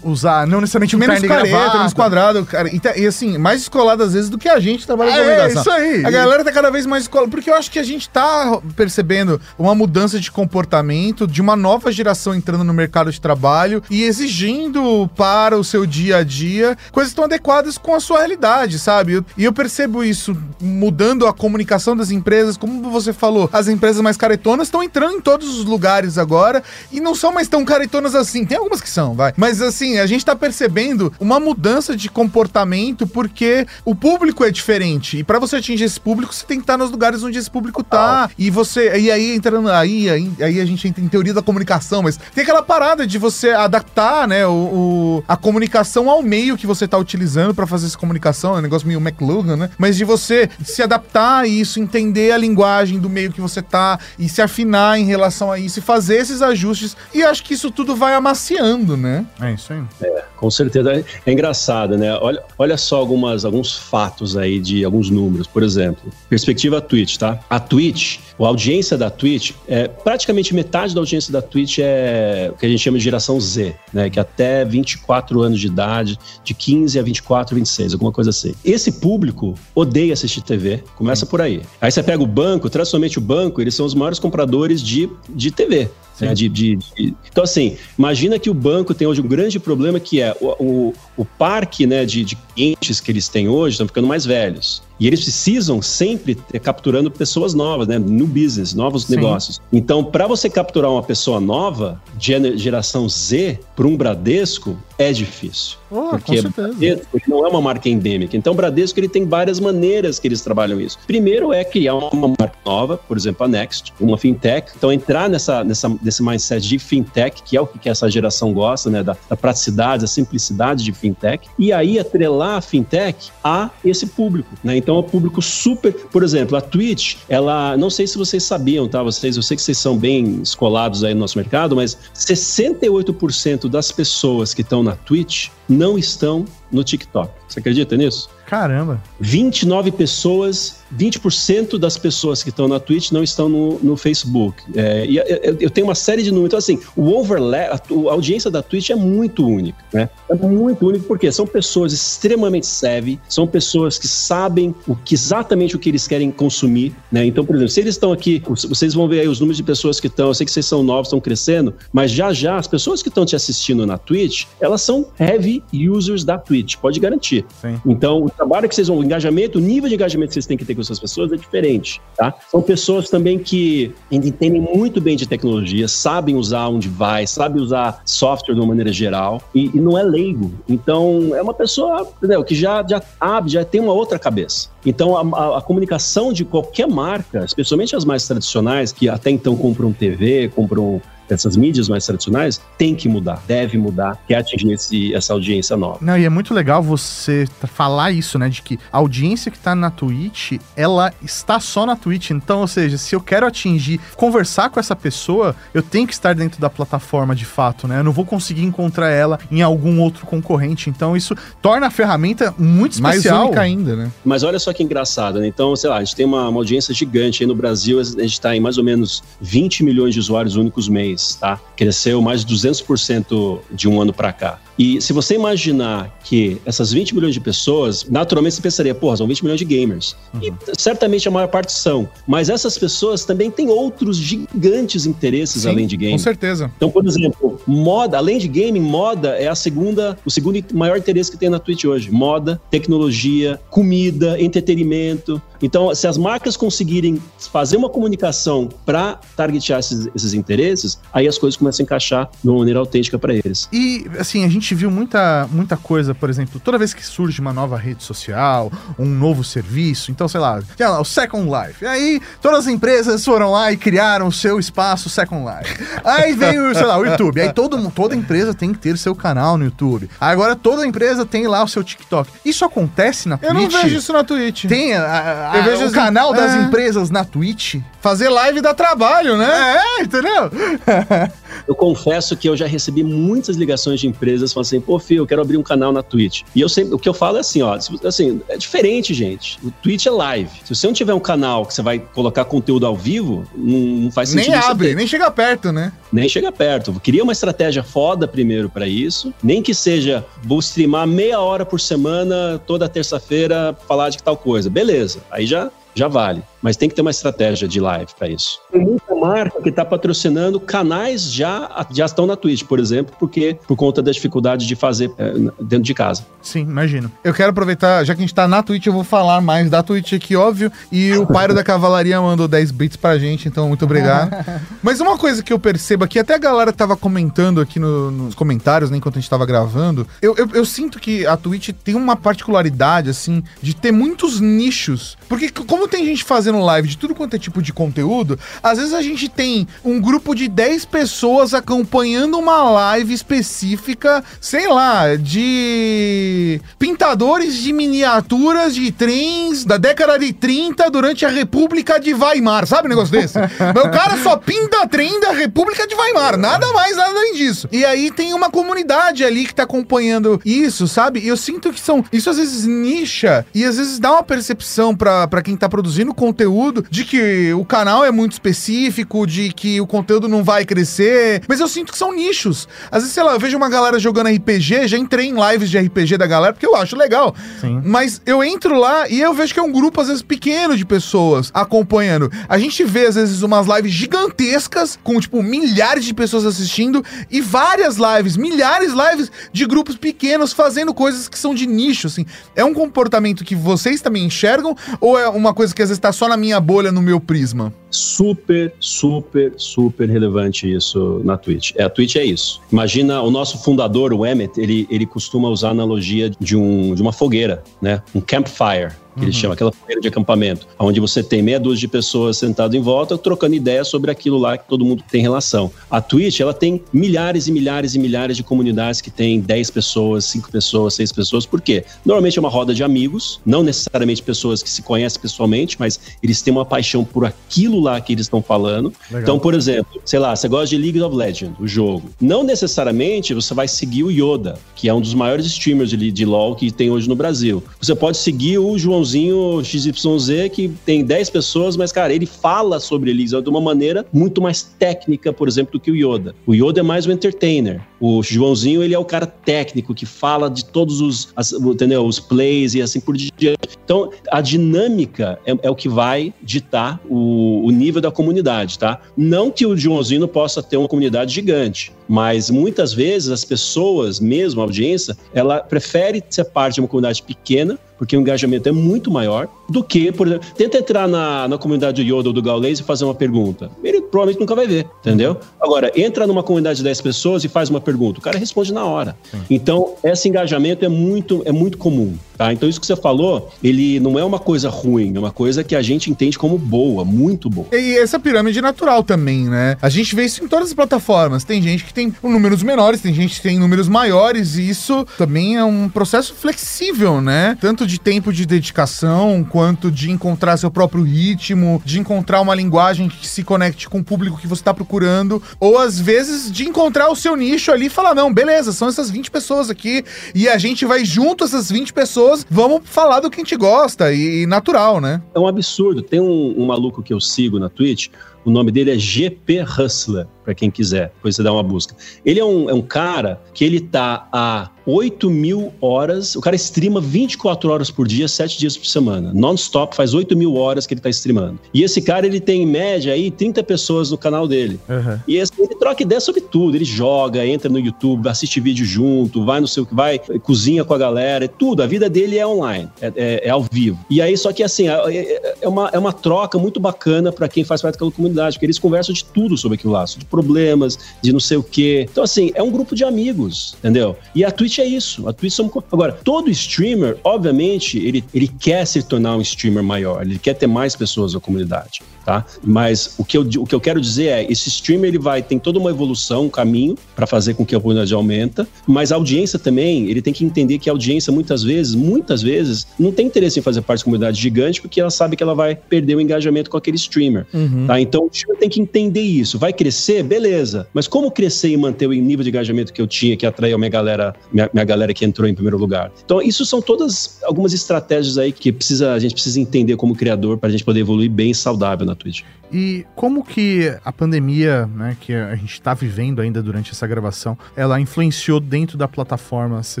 usar, não necessariamente um Menos careta, gravata. menos quadrado, cara. E, tá- e assim, mais descolado às vezes do que a gente trabalha com É, comunicação. isso aí. A galera tá cada vez mais descolada. Porque eu acho que a gente tá percebendo uma mudança de comportamento, de uma nova geração entrando no mercado de trabalho e exigindo para o seu dia a dia coisas tão adequadas com a sua realidade, sabe? Eu, e eu percebo isso mudando a comunicação das empresas. Como você falou, as empresas mais caretonas estão entrando em todos os lugares agora e não são mais tão caretonas assim. Tem algumas que são, vai. Mas assim, a gente tá percebendo uma mudança de comportamento porque o público é diferente. E para você atingir esse público, você tem que estar nos lugares onde esse público tá. E você. E aí entrando aí, aí, aí a gente entra em teoria da comunicação, mas tem aquela parada de você adaptar, né, o, o a comunicação ao meio que você tá utilizando para fazer essa comunicação. É um negócio meio McLuhan, né? Mas de você se adaptar a isso, entender a linguagem do meio que você tá e se afinar em relação a isso e fazer esses ajustes. E acho que isso tudo vai amaciando, né? É isso aí. É, com certeza. É engraçado, né? Olha, olha só algumas, alguns fatos aí de alguns números. Por exemplo, perspectiva Twitch, tá? A Twitch, a audiência da Twitch, é praticamente metade da audiência da Twitch é o que a gente chama de geração Z, né? Que é até 24 anos de idade, de 15 a 24, 26, alguma coisa assim. Esse público odeia assistir TV, começa por aí. Aí você pega o banco, tradicionalmente o banco, eles são os maiores compradores de, de TV. Né, de, de, de, Então, assim, imagina que o banco tem hoje um grande problema que é o, o, o parque né, de, de clientes que eles têm hoje estão ficando mais velhos. E eles precisam sempre ter capturando pessoas novas, né? New business, novos Sim. negócios. Então, para você capturar uma pessoa nova, de geração Z, para um Bradesco, é difícil. Oh, porque Bradesco não é uma marca endêmica. Então, o Bradesco ele tem várias maneiras que eles trabalham isso. Primeiro é criar uma marca nova, por exemplo, a Next, uma fintech. Então, entrar nessa, nessa, nesse mindset de fintech, que é o que essa geração gosta, né? Da, da praticidade, da simplicidade de fintech. E aí, atrelar a fintech a esse público, né? Então é um público super. Por exemplo, a Twitch, ela. Não sei se vocês sabiam, tá? Vocês, eu sei que vocês são bem escolados aí no nosso mercado, mas 68% das pessoas que estão na Twitch não estão no TikTok. Você acredita nisso? Caramba. 29 pessoas 20% das pessoas que estão na Twitch não estão no, no Facebook. É, e eu, eu, tenho uma série de números. Então, assim, o overlap, a, a, audiência da Twitch é muito única, né? É muito única porque são pessoas extremamente savvy, são pessoas que sabem o que, exatamente o que eles querem consumir, né? Então, por exemplo, se eles estão aqui, vocês vão ver aí os números de pessoas que estão, eu sei que vocês são novos, estão crescendo, mas já já as pessoas que estão te assistindo na Twitch, elas são heavy users da Twitch, pode garantir. Sim. Então, o trabalho que vocês vão, o engajamento, o nível de engajamento que vocês têm que ter com essas pessoas é diferente, tá? São pessoas também que entendem muito bem de tecnologia, sabem usar um device, sabem usar software de uma maneira geral e, e não é leigo. Então, é uma pessoa entendeu, que já, já abre, já tem uma outra cabeça. Então, a, a, a, comunicação de qualquer marca, especialmente as mais tradicionais, que até então compram TV, compram essas mídias mais tradicionais, tem que mudar, deve mudar, quer atingir esse, essa audiência nova. Não, e é muito legal você falar isso, né? De que a audiência que tá na Twitch, ela está só na Twitch. Então, ou seja, se eu quero atingir, conversar com essa pessoa, eu tenho que estar dentro da plataforma de fato, né? Eu não vou conseguir encontrar ela em algum outro concorrente. Então, isso torna a ferramenta muito especial. Mais única ainda, né? Mas olha só que engraçado, né? Então, sei lá, a gente tem uma, uma audiência gigante aí no Brasil, a gente está em mais ou menos 20 milhões de usuários únicos mês tá? Cresceu mais de 200% de um ano para cá. E se você imaginar que essas 20 milhões de pessoas, naturalmente você pensaria, porra, são 20 milhões de gamers. Uhum. E certamente a maior parte são. Mas essas pessoas também têm outros gigantes interesses Sim, além de game. Com certeza. Então, por exemplo, moda, além de gaming, moda é a segunda, o segundo maior interesse que tem na Twitch hoje. Moda, tecnologia, comida, entretenimento. Então, se as marcas conseguirem fazer uma comunicação para targetear esses, esses interesses, aí as coisas começam a encaixar de uma maneira autêntica para eles. E, assim, a gente gente viu muita, muita coisa, por exemplo, toda vez que surge uma nova rede social, um novo serviço, então, sei lá, lá o Second Life. E aí, todas as empresas foram lá e criaram o seu espaço Second Life. Aí veio, sei lá, o YouTube. Aí todo, toda empresa tem que ter seu canal no YouTube. Agora toda empresa tem lá o seu TikTok. Isso acontece na Twitch? Eu não vejo isso na Twitch. Tem a, a, eu vejo o assim, canal das é... empresas na Twitch. Fazer live dá trabalho, né? É, entendeu? eu confesso que eu já recebi muitas ligações de empresas falando assim, pô, Fio, eu quero abrir um canal na Twitch. E eu sempre, o que eu falo é assim, ó, assim, é diferente, gente. O Twitch é live. Se você não tiver um canal que você vai colocar conteúdo ao vivo, não, não faz sentido. Nem abre, nem chega perto, né? Nem chega perto. Queria uma estratégia foda primeiro para isso. Nem que seja, vou streamar meia hora por semana, toda terça-feira, falar de tal coisa. Beleza. Aí já já vale. Mas tem que ter uma estratégia de live para isso. Tem muita marca que está patrocinando canais já, já estão na Twitch, por exemplo, porque por conta da dificuldade de fazer é, dentro de casa. Sim, imagino. Eu quero aproveitar, já que a gente está na Twitch, eu vou falar mais da Twitch aqui, óbvio. E o Pairo da Cavalaria mandou 10 bits pra gente, então muito obrigado. Mas uma coisa que eu percebo aqui, até a galera tava comentando aqui no, nos comentários, né, enquanto a gente tava gravando, eu, eu, eu sinto que a Twitch tem uma particularidade, assim, de ter muitos nichos. Porque como tem gente fazendo live de tudo quanto é tipo de conteúdo, às vezes a gente tem um grupo de 10 pessoas acompanhando uma live específica, sei lá, de pintadores de miniaturas de trens da década de 30 durante a República de Weimar, sabe um negócio desse? o cara só pinta trem da República de Weimar, nada mais, nada além disso. E aí tem uma comunidade ali que tá acompanhando isso, sabe? E eu sinto que são. Isso às vezes nicha e às vezes dá uma percepção para quem tá produzindo conteúdo de que o canal é muito específico, de que o conteúdo não vai crescer. Mas eu sinto que são nichos. Às vezes, sei lá, eu vejo uma galera jogando RPG, já entrei em lives de RPG da galera, porque eu acho legal. Sim. Mas eu entro lá e eu vejo que é um grupo, às vezes, pequeno de pessoas acompanhando. A gente vê, às vezes, umas lives gigantescas, com, tipo, milhares de pessoas assistindo, e várias lives, milhares de lives de grupos pequenos fazendo coisas que são de nicho, assim. É um comportamento que vocês também enxergam, ou é uma coisa que às vezes tá só na minha bolha, no meu prisma? Super, super, super relevante isso na Twitch. É, a Twitch é isso. Imagina o nosso fundador, o Emmet, ele, ele costuma usar a analogia de, um, de uma fogueira, né? Um campfire que uhum. eles chamam, aquela fogueira de acampamento, onde você tem meia dúzia de pessoas sentadas em volta, trocando ideias sobre aquilo lá que todo mundo tem relação. A Twitch, ela tem milhares e milhares e milhares de comunidades que tem 10 pessoas, 5 pessoas, 6 pessoas. Por quê? Normalmente é uma roda de amigos, não necessariamente pessoas que se conhecem pessoalmente, mas eles têm uma paixão por aquilo lá que eles estão falando. Legal. Então, por exemplo, sei lá, você gosta de League of Legends, o jogo. Não necessariamente você vai seguir o Yoda, que é um dos maiores streamers de, de LoL que tem hoje no Brasil. Você pode seguir o João Joãozinho XYZ que tem 10 pessoas, mas, cara, ele fala sobre Elisa de uma maneira muito mais técnica, por exemplo, do que o Yoda. O Yoda é mais um entertainer. O Joãozinho, ele é o cara técnico que fala de todos os, as, entendeu? Os plays e assim por diante. Então, a dinâmica é, é o que vai ditar o, o nível da comunidade, tá? Não que o Joãozinho possa ter uma comunidade gigante, mas muitas vezes as pessoas, mesmo a audiência, ela prefere ser parte de uma comunidade pequena porque o engajamento é muito maior do que, por exemplo, tenta entrar na, na comunidade Yoda ou do Gaules e fazer uma pergunta. Ele provavelmente nunca vai ver, entendeu? Agora, entra numa comunidade de 10 pessoas e faz uma pergunta. O cara responde na hora. Então, esse engajamento é muito, é muito comum. Tá? Então, isso que você falou, ele não é uma coisa ruim, é uma coisa que a gente entende como boa, muito boa. E essa pirâmide natural também, né? A gente vê isso em todas as plataformas. Tem gente que tem números menores, tem gente que tem números maiores, e isso também é um processo flexível, né? Tanto de tempo de dedicação, quanto de encontrar seu próprio ritmo, de encontrar uma linguagem que se conecte com o público que você está procurando, ou às vezes de encontrar o seu nicho ali e falar: não, beleza, são essas 20 pessoas aqui, e a gente vai junto, essas 20 pessoas pessoas, vamos falar do que a gente gosta e, e natural, né? É um absurdo. Tem um, um maluco que eu sigo na Twitch, o nome dele é GP Hustler, para quem quiser, depois você dá uma busca. Ele é um, é um cara que ele tá há 8 mil horas. O cara streama 24 horas por dia, 7 dias por semana. Non-stop, faz 8 mil horas que ele tá streamando. E esse cara, ele tem em média aí 30 pessoas no canal dele. Uhum. E esse, ele troca ideia sobre tudo. Ele joga, entra no YouTube, assiste vídeo junto, vai no seu que vai, cozinha com a galera, é tudo. A vida dele é online, é, é, é ao vivo. E aí, só que assim, é, é uma, é uma troca muito bacana para quem faz parte daquela comunidade, porque eles conversam de tudo sobre aquilo lá, de problemas, de não sei o quê. Então, assim, é um grupo de amigos, entendeu? E a Twitch é isso. A Twitch somos... Agora, todo streamer, obviamente, ele, ele quer se tornar um streamer maior, ele quer ter mais pessoas na comunidade, tá? Mas o que eu, o que eu quero dizer é, esse streamer, ele vai, tem toda uma evolução, um caminho para fazer com que a comunidade aumenta, mas a audiência também, ele tem que entender que a audiência, muitas vezes, muitas vezes, não tem interesse em fazer parte de comunidade gigante, porque ela sabe que ela vai perder o engajamento com aquele streamer, uhum. tá? Então, o streamer tem que entender isso. Vai crescer? Beleza. Mas como crescer e manter o nível de engajamento que eu tinha, que atraiu minha galera, minha minha, galera que entrou em primeiro lugar. Então, isso são todas algumas estratégias aí que precisa, a gente precisa entender como criador para a gente poder evoluir bem saudável na Twitch. E como que a pandemia, né, que a gente está vivendo ainda durante essa gravação, ela influenciou dentro da plataforma? Você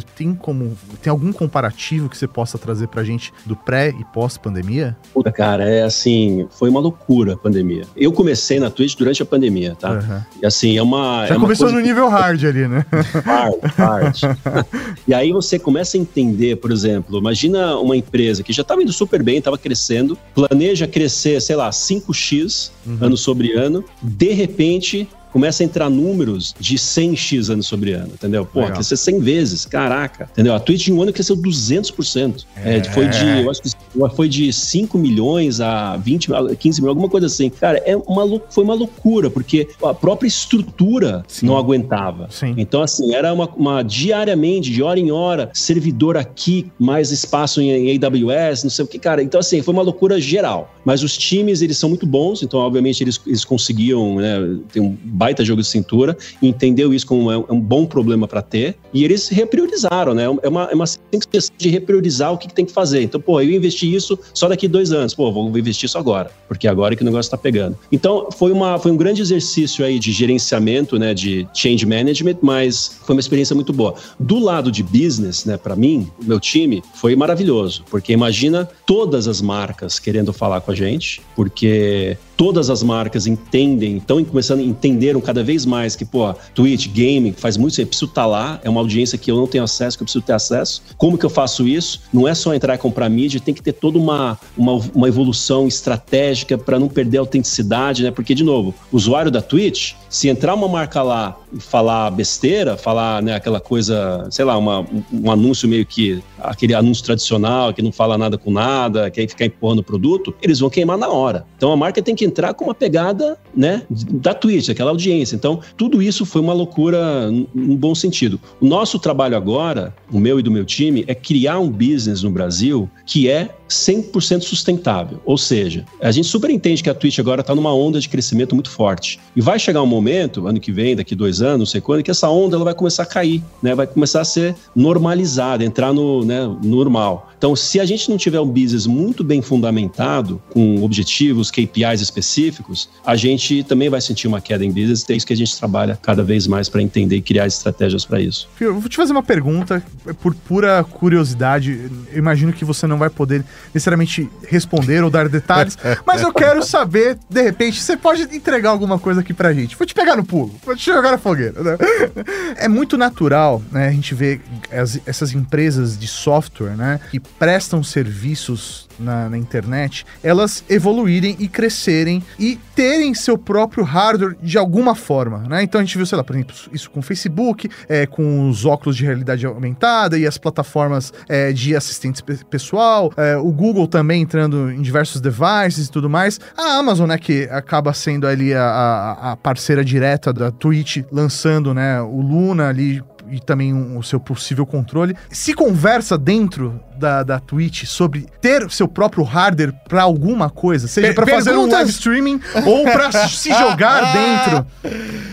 tem como tem algum comparativo que você possa trazer pra gente do pré e pós pandemia? Puta, cara, é assim, foi uma loucura a pandemia. Eu comecei na Twitch durante a pandemia, tá? Uhum. E assim, é uma Já é começou uma no nível hard ali, né? Hard, hard. e aí você começa a entender, por exemplo, imagina uma empresa que já estava indo super bem, estava crescendo, planeja crescer, sei lá, 5x uhum. ano sobre ano, de repente começa a entrar números de 100x ano sobre ano, entendeu? Pô, Legal. cresceu 100 vezes, caraca, entendeu? A Twitch em um ano cresceu 200%. É. É, foi de, eu acho que foi de 5 milhões a 20, 15 milhões, alguma coisa assim. Cara, é uma, foi uma loucura, porque a própria estrutura Sim. não aguentava. Sim. Então, assim, era uma, uma, diariamente, de hora em hora, servidor aqui, mais espaço em, em AWS, não sei o que, cara. Então, assim, foi uma loucura geral. Mas os times, eles são muito bons, então, obviamente, eles, eles conseguiam, né, ter um baita jogo de cintura, entendeu isso como é um, é um bom problema para ter, e eles repriorizaram, né? É uma, é uma questão de repriorizar o que, que, tem que fazer. Então, pô, eu investi isso só daqui dois anos, pô, vou investir isso agora, porque agora é que o negócio está pegando. Então, foi, uma, foi um grande exercício aí de gerenciamento, né, de change management, mas foi uma experiência muito boa. Do lado de business, né, para mim, meu time, foi maravilhoso, porque imagina todas as marcas querendo falar com a gente, porque todas as marcas entendem, estão começando a entenderam cada vez mais que, pô, Twitch, gaming, faz muito eu preciso estar tá lá, é uma audiência que eu não tenho acesso, que eu preciso ter acesso. Como que eu faço isso? Não é só entrar e comprar mídia, tem que ter toda uma, uma, uma evolução estratégica para não perder a autenticidade, né? Porque, de novo, o usuário da Twitch, se entrar uma marca lá e falar besteira, falar né, aquela coisa, sei lá, uma, um anúncio meio que aquele anúncio tradicional que não fala nada com nada, que aí fica empurrando o produto, eles vão queimar na hora. Então a marca tem que entrar com uma pegada, né, da Twitch, aquela audiência. Então, tudo isso foi uma loucura num bom sentido. O nosso trabalho agora, o meu e do meu time, é criar um business no Brasil que é 100% sustentável. Ou seja, a gente super entende que a Twitch agora está numa onda de crescimento muito forte. E vai chegar um momento, ano que vem, daqui dois anos, não sei quando, que essa onda ela vai começar a cair, né? vai começar a ser normalizada, entrar no né, normal. Então, se a gente não tiver um business muito bem fundamentado, com objetivos, KPIs específicos, a gente também vai sentir uma queda em business. É isso que a gente trabalha cada vez mais para entender e criar estratégias para isso. Eu vou te fazer uma pergunta, por pura curiosidade. Eu imagino que você não vai poder necessariamente responder ou dar detalhes, mas eu quero saber, de repente, você pode entregar alguma coisa aqui pra gente. Vou te pegar no pulo, vou te jogar na fogueira. Né? É muito natural, né, a gente ver as, essas empresas de software, né, que prestam serviços na, na, internet, elas evoluírem e crescerem e terem seu próprio hardware de alguma forma, né? Então a gente viu, sei lá, por exemplo, isso com o Facebook, é, com os óculos de realidade aumentada e as plataformas é, de assistente pessoal, é, o Google também entrando em diversos devices e tudo mais. A Amazon, né, que acaba sendo ali a, a, a parceira direta da Twitch, lançando, né, o Luna ali e também um, o seu possível controle. Se conversa dentro da, da Twitch sobre ter seu próprio hardware para alguma coisa, seja para fazer um live streaming ou para se jogar dentro.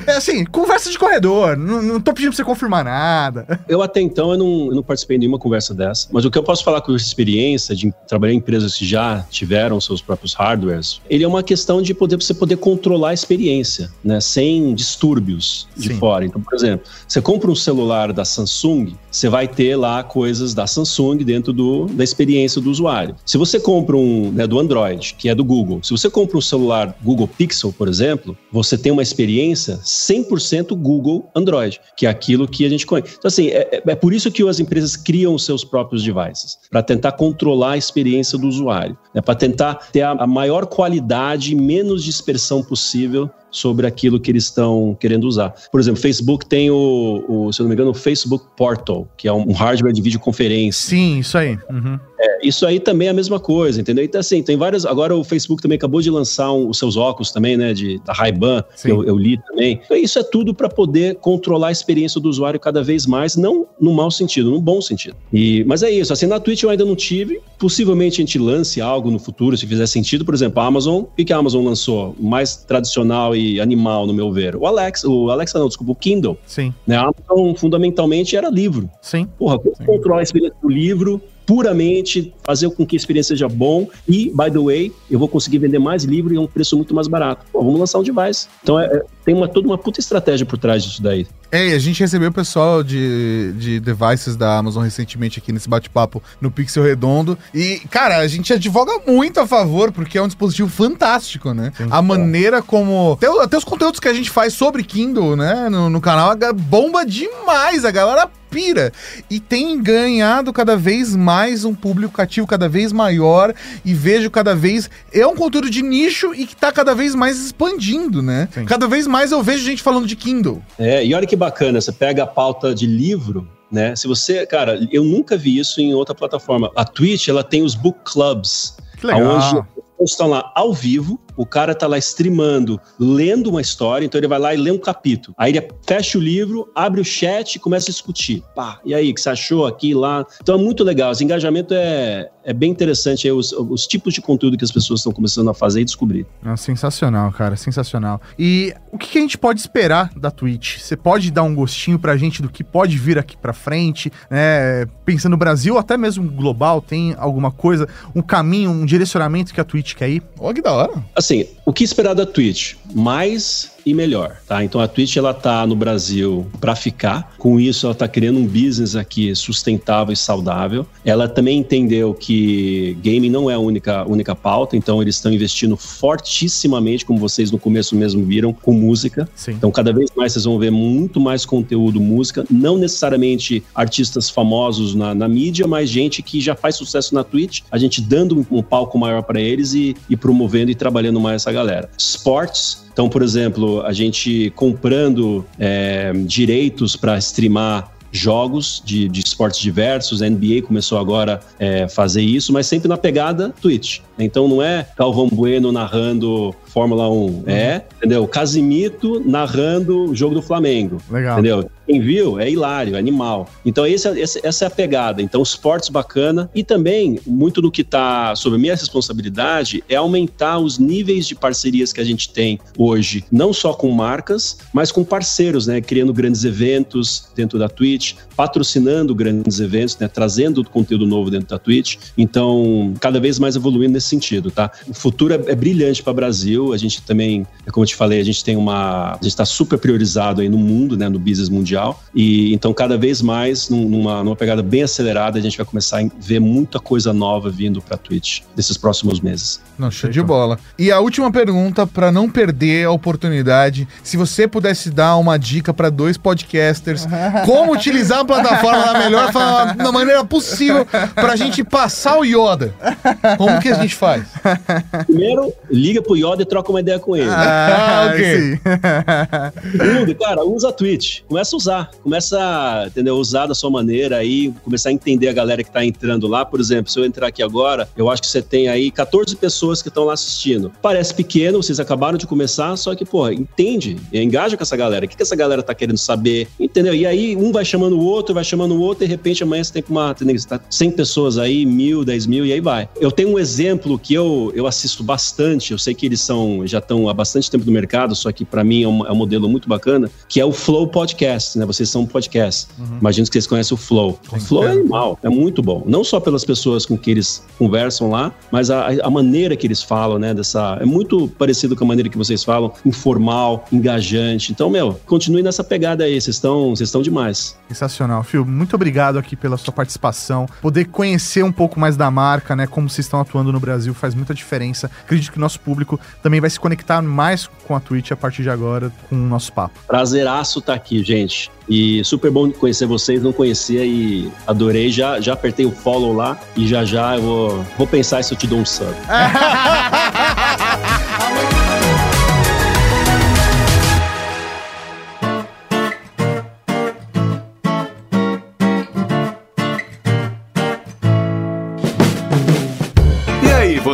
É assim, conversa de corredor. Não, não tô pedindo pra você confirmar nada. Eu até então eu não, eu não participei de nenhuma conversa dessa, mas o que eu posso falar com essa experiência de trabalhar em empresas que já tiveram seus próprios hardwares, ele é uma questão de poder você poder controlar a experiência, né, sem distúrbios de Sim. fora. Então, por exemplo, você compra um celular da Samsung, você vai ter lá coisas da Samsung dentro do, da experiência do usuário. Se você compra um né, do Android, que é do Google, se você compra um celular Google Pixel, por exemplo, você tem uma experiência 100% Google Android, que é aquilo que a gente conhece. Então, assim, é, é, é por isso que as empresas criam seus próprios devices, para tentar controlar a experiência do usuário, né, para tentar ter a, a maior qualidade menos dispersão possível sobre aquilo que eles estão querendo usar. Por exemplo, Facebook tem o, o, se eu não me engano, o Facebook Portal, que é um hardware de videoconferência. Sim, isso aí. Uhum. É, isso aí também é a mesma coisa, entendeu? Então, assim, tem várias. Agora o Facebook também acabou de lançar um, os seus óculos também, né? De, da Ray-Ban, que eu, eu, li também. Então, isso é tudo para poder controlar a experiência do usuário cada vez mais, não no mau sentido, no bom sentido. E, mas é isso, assim, na Twitch eu ainda não tive. Possivelmente a gente lance algo no futuro, se fizer sentido. Por exemplo, a Amazon, o que a Amazon lançou? O mais tradicional e animal, no meu ver. O Alex, o Alexa não, desculpa, o Kindle. Sim. Né? A Amazon fundamentalmente era livro. Sim. Porra, como controlar a experiência do livro puramente fazer com que a experiência seja bom e, by the way, eu vou conseguir vender mais livro e a um preço muito mais barato. Pô, vamos lançar um device. Então, é, é, tem uma, toda uma puta estratégia por trás disso daí. É, a gente recebeu o pessoal de, de devices da Amazon recentemente aqui nesse bate-papo no Pixel Redondo. E, cara, a gente advoga muito a favor, porque é um dispositivo fantástico, né? Sim, a maneira como. Até, até, os conteúdos que a gente faz sobre Kindle, né, no, no canal, bomba demais. A galera pira. E tem ganhado cada vez mais um público cativo cada vez maior e vejo cada vez. É um conteúdo de nicho e que tá cada vez mais expandindo, né? Sim. Cada vez mais eu vejo gente falando de Kindle. É, e olha que bacana, você pega a pauta de livro, né? Se você, cara, eu nunca vi isso em outra plataforma. A Twitch, ela tem os book clubs, que legal. onde estão lá ao vivo o cara tá lá streamando, lendo uma história, então ele vai lá e lê um capítulo. Aí ele fecha o livro, abre o chat e começa a discutir. Pá, e aí, o que você achou aqui lá? Então é muito legal. Esse engajamento é, é bem interessante aí, os, os tipos de conteúdo que as pessoas estão começando a fazer e descobrir. É sensacional, cara, sensacional. E o que, que a gente pode esperar da Twitch? Você pode dar um gostinho pra gente do que pode vir aqui pra frente, né? Pensando no Brasil, até mesmo global, tem alguma coisa, um caminho, um direcionamento que a Twitch quer ir? Olha que da hora. Assim, assim, o que esperar da Twitch? Mais e melhor, tá? Então a Twitch ela tá no Brasil para ficar. Com isso ela tá criando um business aqui sustentável e saudável. Ela também entendeu que gaming não é a única única pauta, então eles estão investindo fortissimamente, como vocês no começo mesmo viram, com música. Sim. Então cada vez mais vocês vão ver muito mais conteúdo música, não necessariamente artistas famosos na, na mídia, mas gente que já faz sucesso na Twitch, a gente dando um, um palco maior para eles e, e promovendo e trabalhando mais essa galera. Sports então, por exemplo, a gente comprando é, direitos para streamar jogos de, de esportes diversos. A NBA começou agora a é, fazer isso, mas sempre na pegada Twitch. Então não é Calvão Bueno narrando Fórmula 1, uhum. é, entendeu? Casimito narrando o jogo do Flamengo. Legal. Entendeu? Quem viu é hilário, é animal. Então, esse, esse, essa é a pegada. Então, esportes bacana. E também, muito do que está sob a minha responsabilidade é aumentar os níveis de parcerias que a gente tem hoje, não só com marcas, mas com parceiros, né? Criando grandes eventos dentro da Twitch, patrocinando grandes eventos, né? Trazendo conteúdo novo dentro da Twitch. Então, cada vez mais evoluindo nesse sentido, tá? O futuro é, é brilhante para o Brasil. A gente também, como eu te falei, a gente tem uma. A gente está super priorizado aí no mundo, né? No business mundial. E então, cada vez mais, numa, numa pegada bem acelerada, a gente vai começar a ver muita coisa nova vindo para Twitch nesses próximos meses. Não, show de bola. E a última pergunta, para não perder a oportunidade, se você pudesse dar uma dica para dois podcasters, como utilizar a plataforma da melhor da maneira possível para a gente passar o Yoda. Como que a gente faz? Primeiro, liga pro Yoda e troca uma ideia com ele. Ah, ok. Segundo, cara, usa a Twitch. Começa a usar. Começa, entendeu? Usar da sua maneira aí, começar a entender a galera que tá entrando lá. Por exemplo, se eu entrar aqui agora, eu acho que você tem aí 14 pessoas que estão lá assistindo. Parece pequeno, vocês acabaram de começar, só que, pô, entende, engaja com essa galera. O que, que essa galera tá querendo saber? Entendeu? E aí um vai chamando o outro, vai chamando o outro, e de repente amanhã você tem uma, entendeu? Você tá 100 pessoas aí, mil, 10 mil, e aí vai. Eu tenho um exemplo que eu, eu assisto bastante, eu sei que eles são, já estão há bastante tempo no mercado, só que para mim é um, é um modelo muito bacana, que é o Flow Podcast né? Vocês são um podcast. Uhum. Imagino que vocês conhecem o Flow. Sim, o Flow é. é animal, é muito bom. Não só pelas pessoas com que eles conversam lá, mas a, a maneira que eles falam, né? Dessa, é muito parecido com a maneira que vocês falam, informal, engajante. Então, meu, continue nessa pegada aí. Vocês estão, vocês estão demais. Sensacional, Fio. Muito obrigado aqui pela sua participação. Poder conhecer um pouco mais da marca, né? Como vocês estão atuando no Brasil faz muita diferença. Acredito que o nosso público também vai se conectar mais com a Twitch a partir de agora, com o nosso papo. Prazeraço tá aqui, gente. E super bom conhecer vocês, não conhecia e adorei. Já, já apertei o follow lá e já já eu vou, vou pensar se eu te dou um sub.